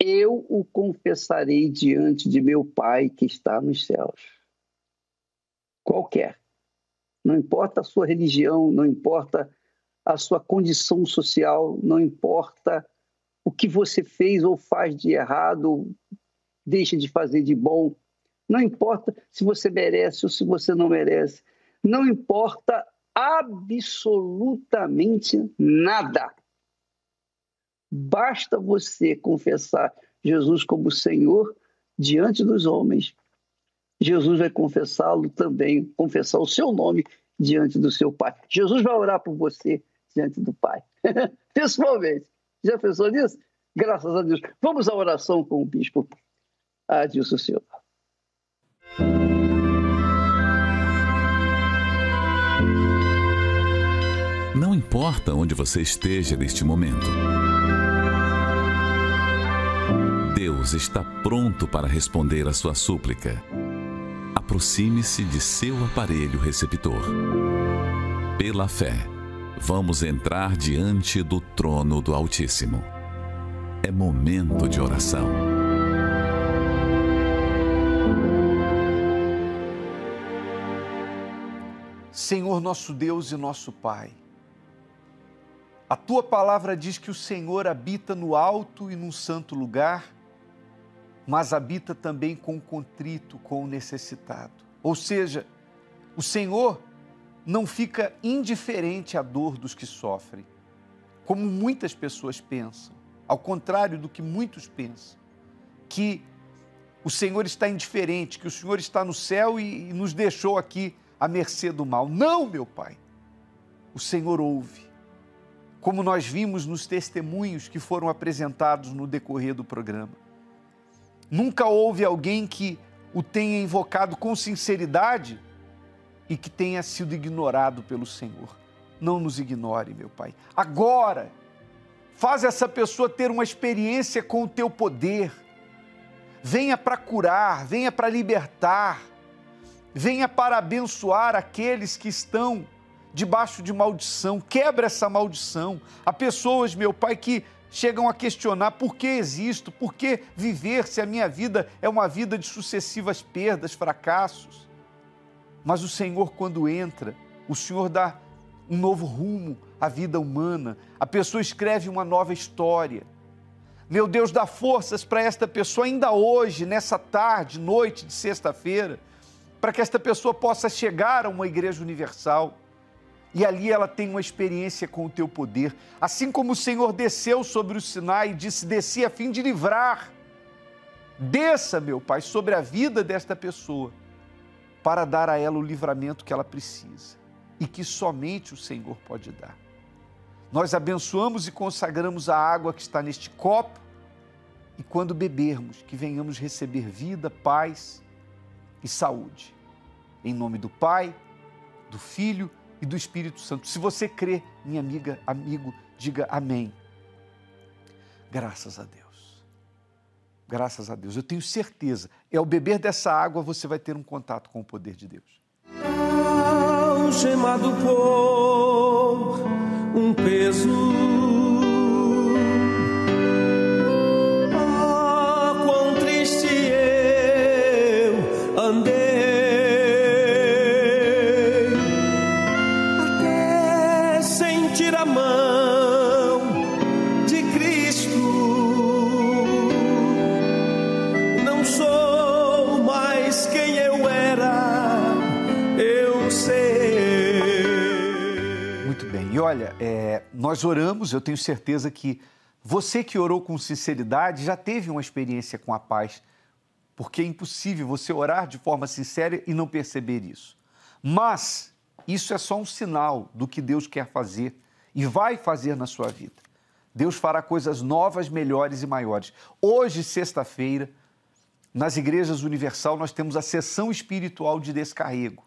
eu o confessarei diante de meu Pai que está nos céus. Qualquer. Não importa a sua religião, não importa a sua condição social, não importa o que você fez ou faz de errado, deixa de fazer de bom, não importa se você merece ou se você não merece, não importa absolutamente nada. Basta você confessar Jesus como Senhor diante dos homens. Jesus vai confessá-lo também, confessar o seu nome diante do seu Pai. Jesus vai orar por você diante do Pai. Pessoalmente. Já pensou nisso? Graças a Deus. Vamos à oração com o bispo Adilson Silva. Importa onde você esteja neste momento. Deus está pronto para responder a sua súplica. Aproxime-se de seu aparelho receptor. Pela fé, vamos entrar diante do trono do Altíssimo. É momento de oração. Senhor nosso Deus e nosso Pai, a tua palavra diz que o Senhor habita no alto e num santo lugar, mas habita também com o contrito, com o necessitado. Ou seja, o Senhor não fica indiferente à dor dos que sofrem, como muitas pessoas pensam, ao contrário do que muitos pensam, que o Senhor está indiferente, que o Senhor está no céu e, nos deixou aqui à mercê do mal. Não, meu Pai. O Senhor ouve. Como nós vimos nos testemunhos que foram apresentados no decorrer do programa. Nunca houve alguém que o tenha invocado com sinceridade e que tenha sido ignorado pelo Senhor. Não nos ignore, meu Pai. Agora, faz essa pessoa ter uma experiência com o teu poder. Venha para curar, venha para libertar venha para abençoar aqueles que estão debaixo de maldição. Quebra essa maldição. Há pessoas, meu Pai, que chegam a questionar por que existo, por que viver se a minha vida é uma vida de sucessivas perdas, fracassos. Mas o Senhor, quando entra, o Senhor dá um novo rumo à vida humana. A pessoa escreve uma nova história. Meu Deus, dá forças para esta pessoa ainda hoje, nessa tarde, noite de sexta-feira, para que esta pessoa possa chegar a uma igreja universal e ali ela tem uma experiência com o teu poder. Assim como o Senhor desceu sobre o Sinai e disse: Desci a fim de livrar. Desça, meu Pai, sobre a vida desta pessoa, para dar a ela o livramento que ela precisa e que somente o Senhor pode dar. Nós abençoamos e consagramos a água que está neste copo e quando bebermos, que venhamos receber vida, paz e saúde. Em nome do Pai, do Filho e do Espírito Santo. Se você crê, minha amiga, amigo, diga amém. Graças a Deus. Graças a Deus. Eu tenho certeza. É ao beber dessa água você vai ter um contato com o poder de Deus. Por um peso olha, é, nós oramos, eu tenho certeza que você que orou com sinceridade já teve uma experiência com a paz, porque é impossível você orar de forma sincera e não perceber isso. Mas isso é só um sinal do que Deus quer fazer e vai fazer na sua vida. Deus fará coisas novas, melhores e maiores. Hoje, sexta-feira, nas igrejas universal, nós temos a sessão espiritual de descarrego.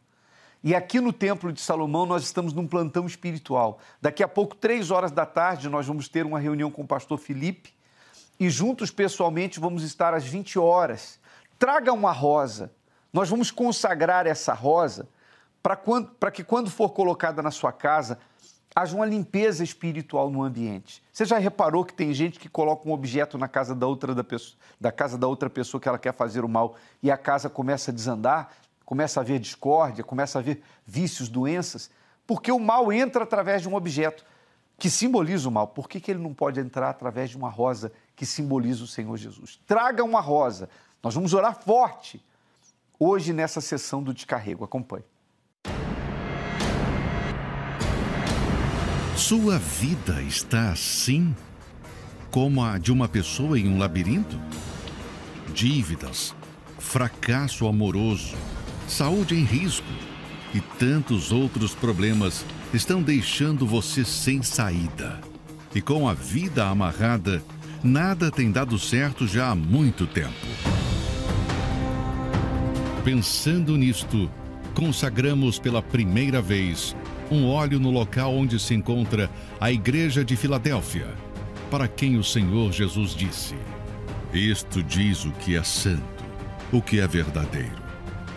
E aqui no Templo de Salomão nós estamos num plantão espiritual. Daqui a pouco, três horas da tarde, nós vamos ter uma reunião com o pastor Felipe e juntos pessoalmente vamos estar às 20 horas. Traga uma rosa. Nós vamos consagrar essa rosa para que quando for colocada na sua casa, haja uma limpeza espiritual no ambiente. Você já reparou que tem gente que coloca um objeto na casa da outra da, pessoa, da casa da outra pessoa que ela quer fazer o mal e a casa começa a desandar? Começa a haver discórdia, começa a haver vícios, doenças, porque o mal entra através de um objeto que simboliza o mal. Por que, que ele não pode entrar através de uma rosa que simboliza o Senhor Jesus? Traga uma rosa. Nós vamos orar forte hoje nessa sessão do descarrego. Acompanhe. Sua vida está assim como a de uma pessoa em um labirinto? Dívidas, fracasso amoroso saúde em risco e tantos outros problemas estão deixando você sem saída. E com a vida amarrada, nada tem dado certo já há muito tempo. Pensando nisto, consagramos pela primeira vez um óleo no local onde se encontra a Igreja de Filadélfia, para quem o Senhor Jesus disse: Isto diz o que é santo, o que é verdadeiro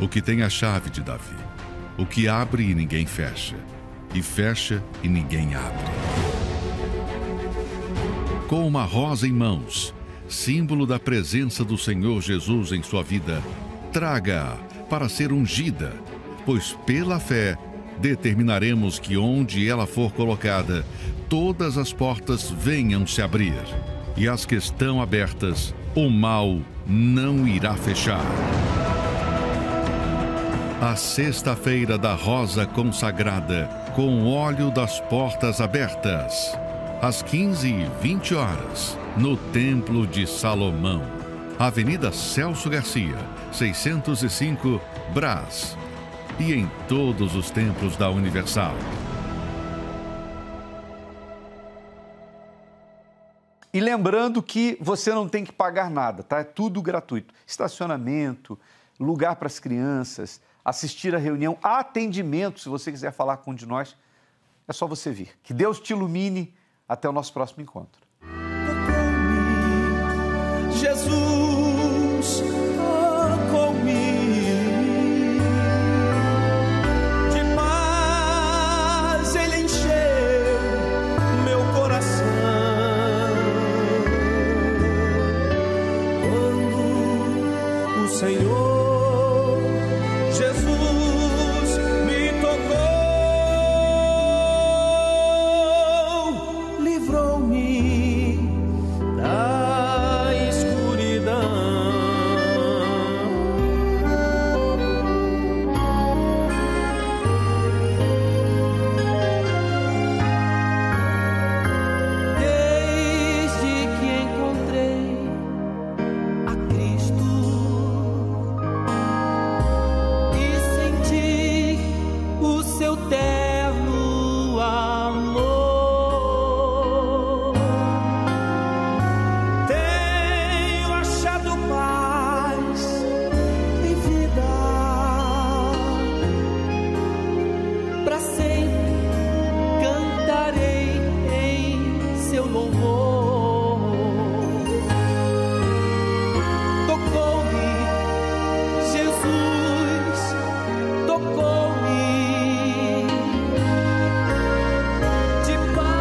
o que tem a chave de Davi, o que abre e ninguém fecha, e fecha e ninguém abre. Com uma rosa em mãos, símbolo da presença do Senhor Jesus em sua vida, traga-a para ser ungida, pois pela fé determinaremos que onde ela for colocada, todas as portas venham se abrir, e as que estão abertas, o mal não irá fechar a sexta-feira da Rosa Consagrada, com óleo das portas abertas, às 15 e 20 horas, no Templo de Salomão, Avenida Celso Garcia, 605, Brás, e em todos os templos da Universal. E lembrando que você não tem que pagar nada, tá? É tudo gratuito. Estacionamento, lugar para as crianças, assistir a reunião, atendimento, se você quiser falar com um de nós, é só você vir. Que Deus te ilumine. Até o nosso próximo encontro. Jesus,